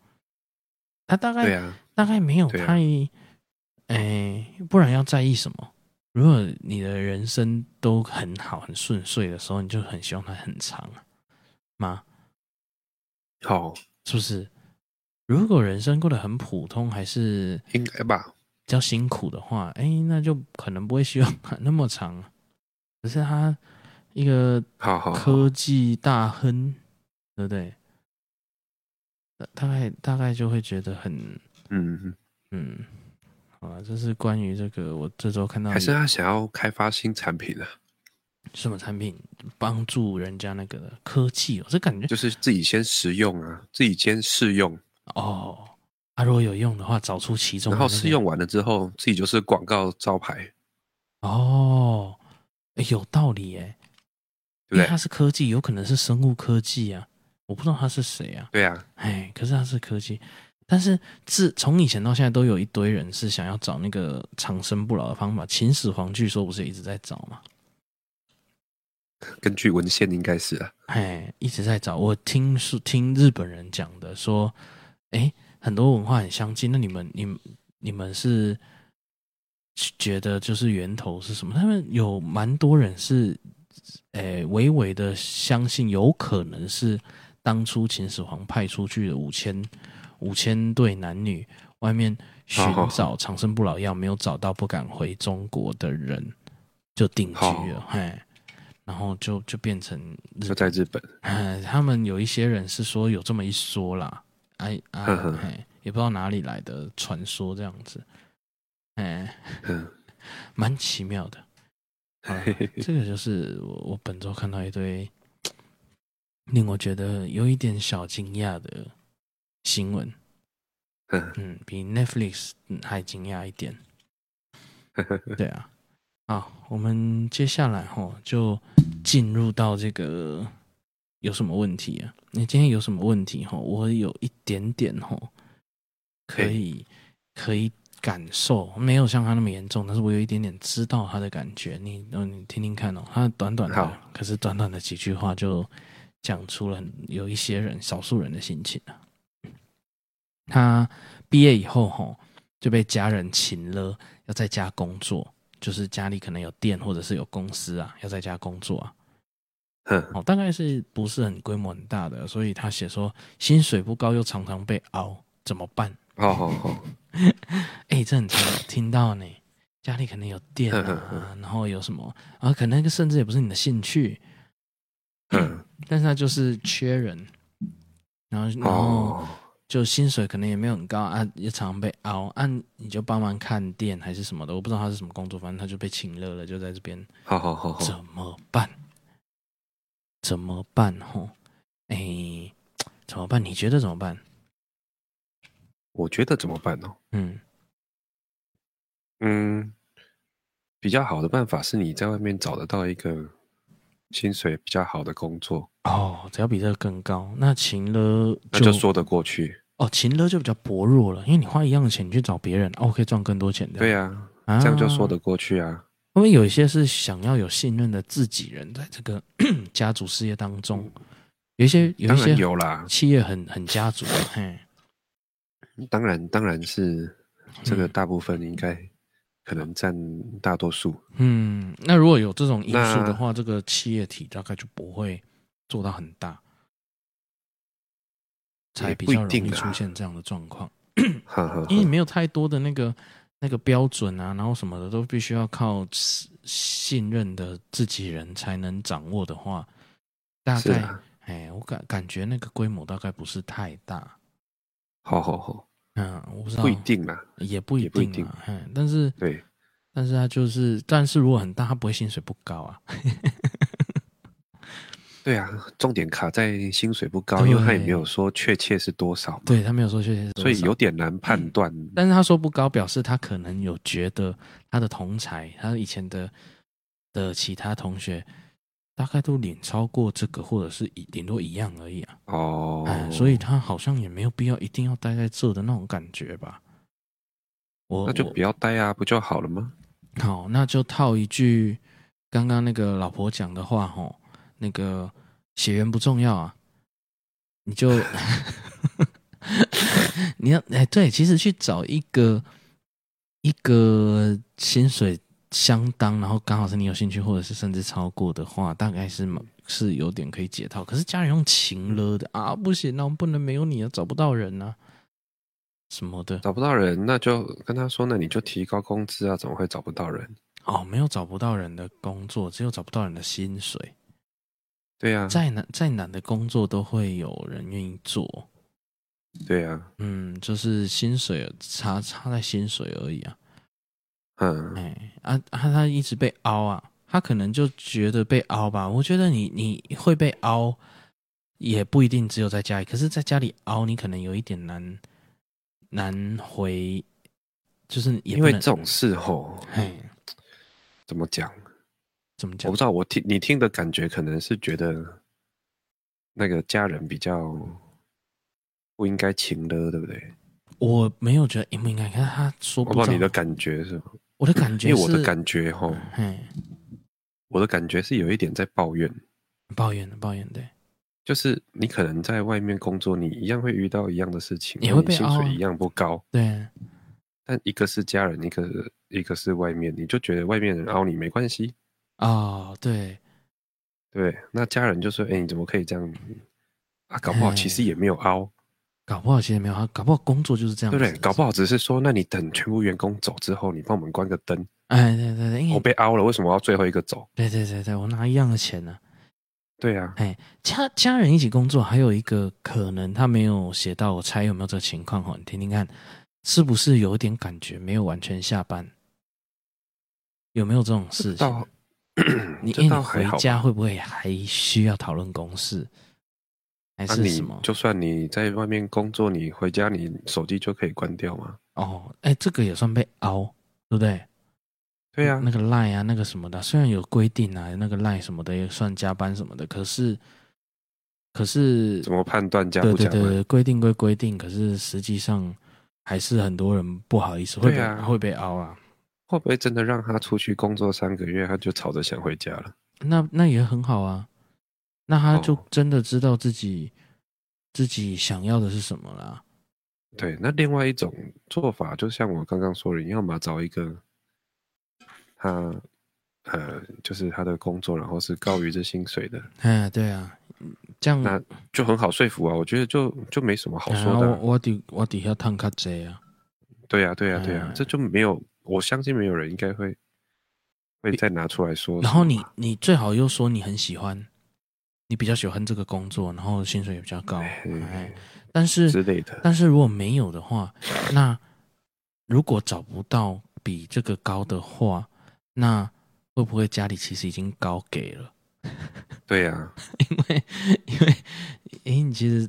他大概对啊，大概没有太。哎，不然要在意什么？如果你的人生都很好、很顺遂的时候，你就很希望它很长吗？好，是不是？如果人生过得很普通，还是应该吧？比较辛苦的话，哎，那就可能不会希望那么长。可是他一个科技大亨，对不对？大概大概就会觉得很嗯嗯。啊，这是关于这个，我这周看到，还是他想要开发新产品呢？什么产品？帮助人家那个科技哦，这感觉就是自己先实用啊，自己先试用哦。啊，如果有用的话，找出其中，然后试用完了之后，自己就是广告招牌。哦，有道理哎，因为他是科技，有可能是生物科技啊，我不知道他是谁啊。对啊，哎，可是他是科技。但是自从以前到现在，都有一堆人是想要找那个长生不老的方法。秦始皇据说不是一直在找吗？根据文献，应该是啊。哎，一直在找。我听是听日本人讲的，说，哎，很多文化很相近。那你们、你们、你们是觉得就是源头是什么？他们有蛮多人是，哎，微微的相信，有可能是当初秦始皇派出去的五千。五千对男女外面寻找长生不老药，没有找到，不敢回中国的人就定居了，嘿，然后就就变成就在日本，哎，他们有一些人是说有这么一说啦，哎哎，也不知道哪里来的传说这样子，哎，蛮奇妙的，这个就是我我本周看到一堆令我觉得有一点小惊讶的。新闻，嗯，比 Netflix 还惊讶一点。对啊，好，我们接下来哈就进入到这个有什么问题啊？你今天有什么问题哈？我有一点点哈，可以可以感受，没有像他那么严重，但是我有一点点知道他的感觉。你，你听听看哦，他短短的，可是短短的几句话就讲出了有一些人少数人的心情啊。他毕业以后吼就被家人请了，要在家工作，就是家里可能有店或者是有公司啊，要在家工作啊。嗯，哦，大概是不是很规模很大的，所以他写说薪水不高又常常被熬，怎么办？好好好，哎，这很常听到呢。家里可能有店啊，然后有什么啊？可能那个甚至也不是你的兴趣，嗯，但是他就是缺人，然后然后就薪水可能也没有很高啊，也常常被熬，按、啊、你就帮忙看店还是什么的，我不知道他是什么工作，反正他就被请了了，就在这边。好好好好，怎么办？怎么办？吼，哎，怎么办？你觉得怎么办？我觉得怎么办呢？嗯。嗯，比较好的办法是你在外面找得到一个薪水比较好的工作哦，只要比这个更高，那请了那就说得过去哦。勤了就比较薄弱了，因为你花一样的钱你去找别人，哦，可以赚更多钱的。对呀、啊，这样就说得过去啊。因为有一些是想要有信任的自己人，在这个 家族事业当中，有一些有一些有啦，企业很很家族，嘿，当然当然是这个大部分应该。可能占大多数。嗯，那如果有这种因素的话，这个企业体大概就不会做到很大，才比较容易出现这样的状况。因为没有太多的那个那个标准啊，然后什么的都必须要靠信任的自己人才能掌握的话，大概哎，我感感觉那个规模大概不是太大。好好好。嗯，我不知道，不一定啦，也不一定，定嗯，但是对，但是他就是，但是如果很大，他不会薪水不高啊。对啊，重点卡在薪水不高，因为他也没有说确切是多少。对，他没有说确切是多少，所以有点难判断。嗯。但是他说不高，表示他可能有觉得他的同才，他以前的的其他同学。大概都领超过这个，或者是一顶多一样而已啊。哦、oh. 所以他好像也没有必要一定要待在这的那种感觉吧。我那就不要待啊，不就好了吗？好，那就套一句刚刚那个老婆讲的话吼，那个血缘不重要啊，你就 你要哎对，其实去找一个一个薪水。相当，然后刚好是你有兴趣，或者是甚至超过的话，大概是是有点可以解套。可是家人用情勒的啊，不行，那我们不能没有你啊，找不到人啊，什么的，找不到人，那就跟他说，那你就提高工资啊，怎么会找不到人？哦，没有找不到人的工作，只有找不到人的薪水。对呀、啊，再难再难的工作都会有人愿意做。对呀、啊，嗯，就是薪水差差在薪水而已啊。嗯，哎啊，他他一直被凹啊，他可能就觉得被凹吧。我觉得你你会被凹，也不一定只有在家里，可是在家里凹，你可能有一点难难回，就是因为这种事吼，哎，怎么讲？怎么讲？我不知道，我听你听的感觉可能是觉得那个家人比较不应该情的，对不对？我没有觉得应不应该，可是他说不，我不知道你的感觉是吗？我的感觉，因为我的感觉哈，我的感觉是有一点在抱怨，抱怨的抱怨，对，就是你可能在外面工作，你一样会遇到一样的事情，也会被薪水一样不高，对。但一个是家人，一个一个是外面，你就觉得外面人凹你没关系哦，对，对，那家人就说：“哎，你怎么可以这样啊？搞不好其实也没有凹。”搞不好其实没有，凹搞不好工作就是这样，对不对？搞不好只是说，那你等全部员工走之后，你帮我们关个灯。哎，对对对，我被凹了，为什么要最后一个走？对对对对，我拿一样的钱呢、啊。对啊，哎，家家人一起工作，还有一个可能他没有写到，我猜有没有这个情况哈？你听听看，是不是有点感觉没有完全下班？有没有这种事情？你因为你回家会不会还需要讨论公事？还是什么、啊、就算你在外面工作，你回家你手机就可以关掉吗？哦，哎，这个也算被凹，对不对？对呀、啊，那个 line 啊，那个什么的，虽然有规定啊，那个 line 什么的也算加班什么的，可是，可是怎么判断加不加班？对对对，规定归规定，可是实际上还是很多人不好意思会被会被凹啊。会不会真的让他出去工作三个月，他就吵着想回家了？那那也很好啊。那他就真的知道自己、哦、自己想要的是什么了。对，那另外一种做法，就像我刚刚说的，你要么找一个他呃，就是他的工作，然后是高于这薪水的。哎，对啊，这样那就很好说服啊。我觉得就就没什么好说的、啊。我底我底下烫卡贼啊。对啊，对啊，对啊，这就没有，我相信没有人应该会会再拿出来说。然后你你最好又说你很喜欢，你比较喜欢这个工作，然后薪水也比较高。哎。但是之类的，但是如果没有的话，那如果找不到比这个高的话，那会不会家里其实已经高给了？对呀、啊，因为因为诶，你其实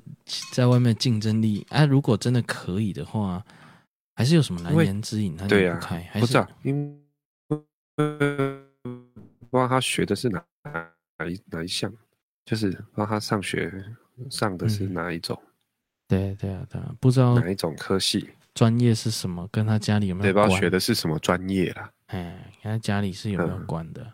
在外面竞争力啊，如果真的可以的话，还是有什么难言之隐？他就不开，还是不知道，因为不知道他学的是哪哪一哪一项，就是不知道他上学上的是哪一种。嗯对对啊，对啊，不知道哪一种科系，专业是什么，跟他家里有没有关？对，不知道学的是什么专业啦。哎，跟他家里是有没有关的？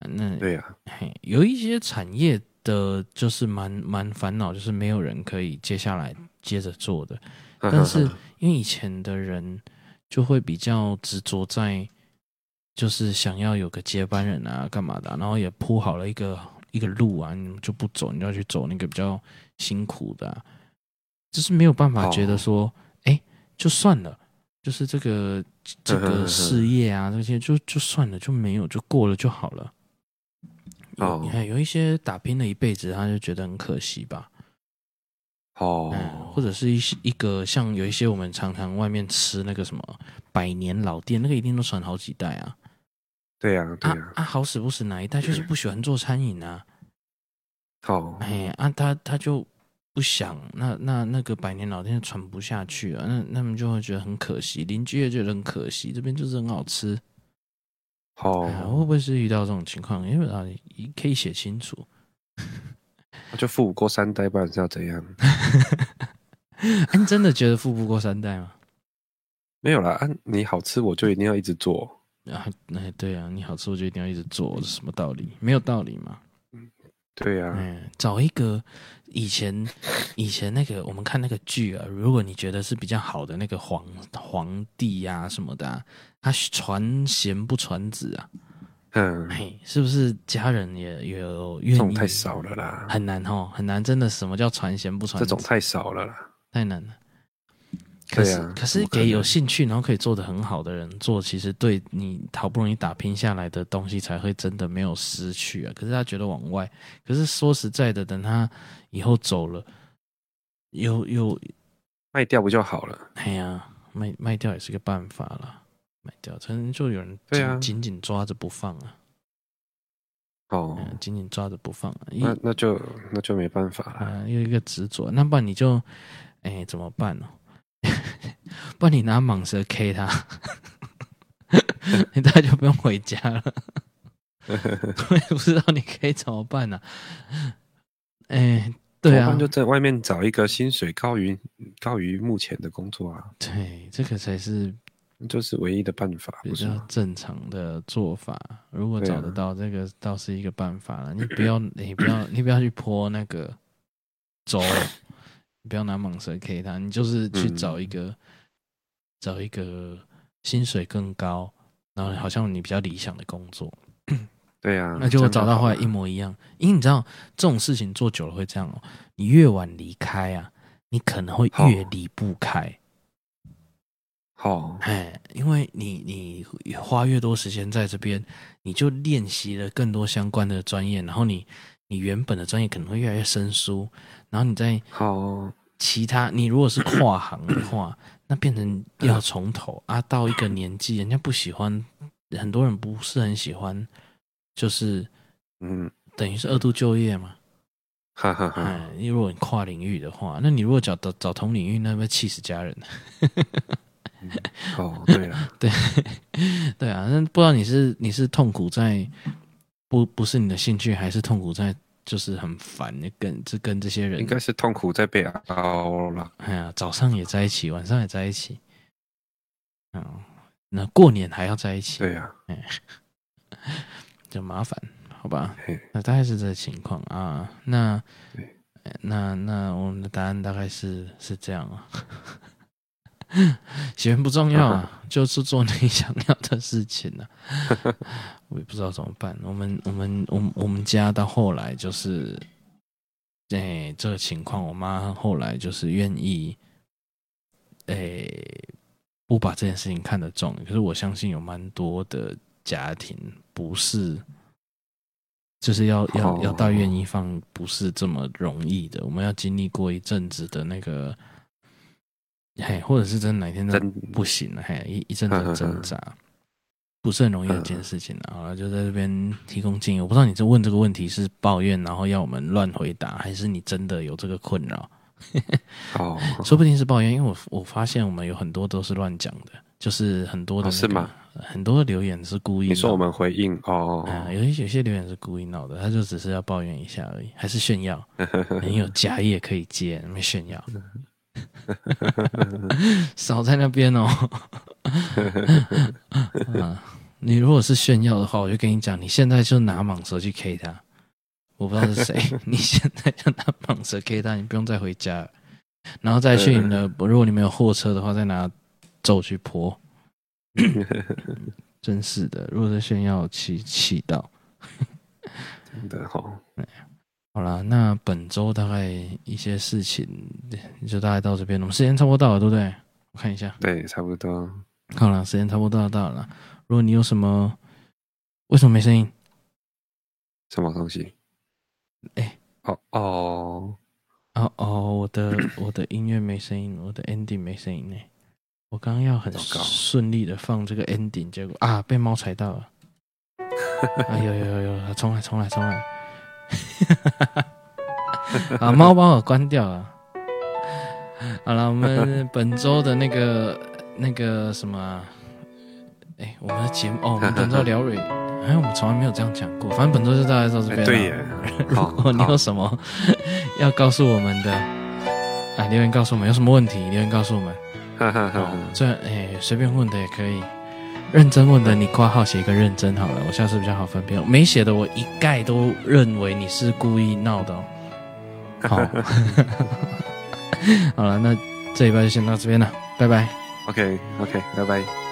嗯、那对呀、啊，有一些产业的，就是蛮蛮烦恼，就是没有人可以接下来接着做的。但是因为以前的人就会比较执着在，就是想要有个接班人啊，干嘛的、啊，然后也铺好了一个一个路啊，你就不走，你要去走那个比较辛苦的、啊。就是没有办法觉得说，哎、oh. 欸，就算了，就是这个这个事业啊，这些就就算了，就没有，就过了就好了。哦，你看有一些打拼了一辈子，他就觉得很可惜吧。哦、oh. 或者是一些一个像有一些我们常常外面吃那个什么百年老店，那个一定都传好几代啊。对呀、啊，对呀、啊，啊，好死不死哪一代就是 不喜欢做餐饮啊。哦，哎，啊，他他就。不想，那那那个百年老店传不下去啊，那那么就会觉得很可惜，邻居也觉得很可惜，这边就是很好吃。好、oh. 哎，会不会是遇到这种情况？因为啊，你可以写清楚，就富不过三代，不然是要怎样？你真的觉得富不过三代吗？没有啦，啊，你好吃我就一定要一直做啊？那对啊，你好吃我就一定要一直做，是什么道理？没有道理嘛。对呀、啊，嗯，找一个以前以前那个我们看那个剧啊，如果你觉得是比较好的那个皇皇帝呀、啊、什么的、啊，他传贤不传子啊，嗯，嘿，是不是家人也也有愿意？这种太少了啦，很难哦，很难，真的什么叫传贤不传？这种太少了啦，太难了。可是，啊、可是给有兴趣，然后可以做的很好的人做，其实对你好不容易打拼下来的东西，才会真的没有失去啊。可是他觉得往外，可是说实在的，等他以后走了，有有卖掉不就好了？哎呀，卖卖掉也是个办法了，卖掉，可能就有人对啊，紧紧抓着不放啊。哦，紧紧抓着不放啊，那那就那就没办法了。啊，又一个执着，那不然你就哎怎么办呢？不然你拿蟒蛇 K 他，你大概就不用回家了。我也不知道你可以怎么办呢、啊？哎、欸，对啊，就在外面找一个薪水高于高于目前的工作啊。对，这个才是就是唯一的办法，比较正常的做法。如果找得到这个，倒是一个办法了。你不 要，你不要，你不要去泼那个粥。不要拿蟒蛇 K 他，你就是去找一个、嗯、找一个薪水更高，然后好像你比较理想的工作。对呀、啊，那结果找到后来一模一样。因为你知道这种事情做久了会这样哦，你越晚离开啊，你可能会越离不开。好，哎，因为你你花越多时间在这边，你就练习了更多相关的专业，然后你。你原本的专业可能会越来越生疏，然后你在好其他，你如果是跨行的话，那变成要从头啊。到一个年纪，人家不喜欢，很多人不是很喜欢，就是嗯，等于是二度就业嘛。哈哈哈。哎，你如果你跨领域的话，那你如果找找找同领域，那会气死家人。哦，对了，对 对啊，那不知道你是你是痛苦在。不不是你的兴趣，还是痛苦在就是很烦，你跟这跟这些人应该是痛苦在被熬了。哎呀，早上也在一起，晚上也在一起，嗯，那过年还要在一起，对呀、啊，哎，就麻烦，好吧？那大概是这个情况啊。那那那我们的答案大概是是这样啊。血缘不重要啊，就是做你想要的事情啊。我也不知道怎么办。我们我们我我们家到后来就是，哎、欸，这个情况，我妈后来就是愿意，哎、欸，不把这件事情看得重。可是我相信有蛮多的家庭不是，就是要要要到愿意放，不是这么容易的。我们要经历过一阵子的那个。嘿，或者是真的哪天真不行了，嘿，一一阵子挣扎，不是很容易的一件事情啊。好了，就在这边提供建议。我不知道你这问这个问题是抱怨，然后要我们乱回答，还是你真的有这个困扰？哦，说不定是抱怨，因为我我发现我们有很多都是乱讲的，就是很多的、那个，是吗？很多的留言是故意。你说我们回应哦，啊，有些有些留言是故意闹的，他就只是要抱怨一下而已，还是炫耀？很有家业可以接，没炫耀。少在那边哦！啊，你如果是炫耀的话，我就跟你讲，你现在就拿蟒蛇去 K 他。我不知道是谁，你现在就拿蟒蛇 K 他，你不用再回家，然后再去你的。如果你没有货车的话，再拿咒去泼。真是的，如果是炫耀，气气到，真的好。好了，那本周大概一些事情就大概到这边了。我们时间差不多到了，对不对？我看一下，对，差不多。好了，时间差不多到了。如果你有什么，为什么没声音？什么东西？哎、欸，哦哦哦哦，我的 我的音乐没声音，我的 ending 没声音呢。我刚刚要很顺利的放这个 ending，结果啊，被猫踩到了。啊，有有有有，重来重来重来。啊！猫帮我关掉了。好了，我们本周的那个 那个什么，哎、欸，我们的节目哦，我们本周聊瑞，哎，我们从来没有这样讲过。反正本周就大概到这边了。对耶。如果你有什么要告诉我们的，啊，留言告诉我们，有什么问题留言告诉我们。哈哈哈。这哎，随便问的也可以。认真问的，你括号写一个认真好了，我下次比较好分辨。没写的，我一概都认为你是故意闹的哦。好，好了，那这一拜就先到这边了，拜拜。OK，OK，拜拜。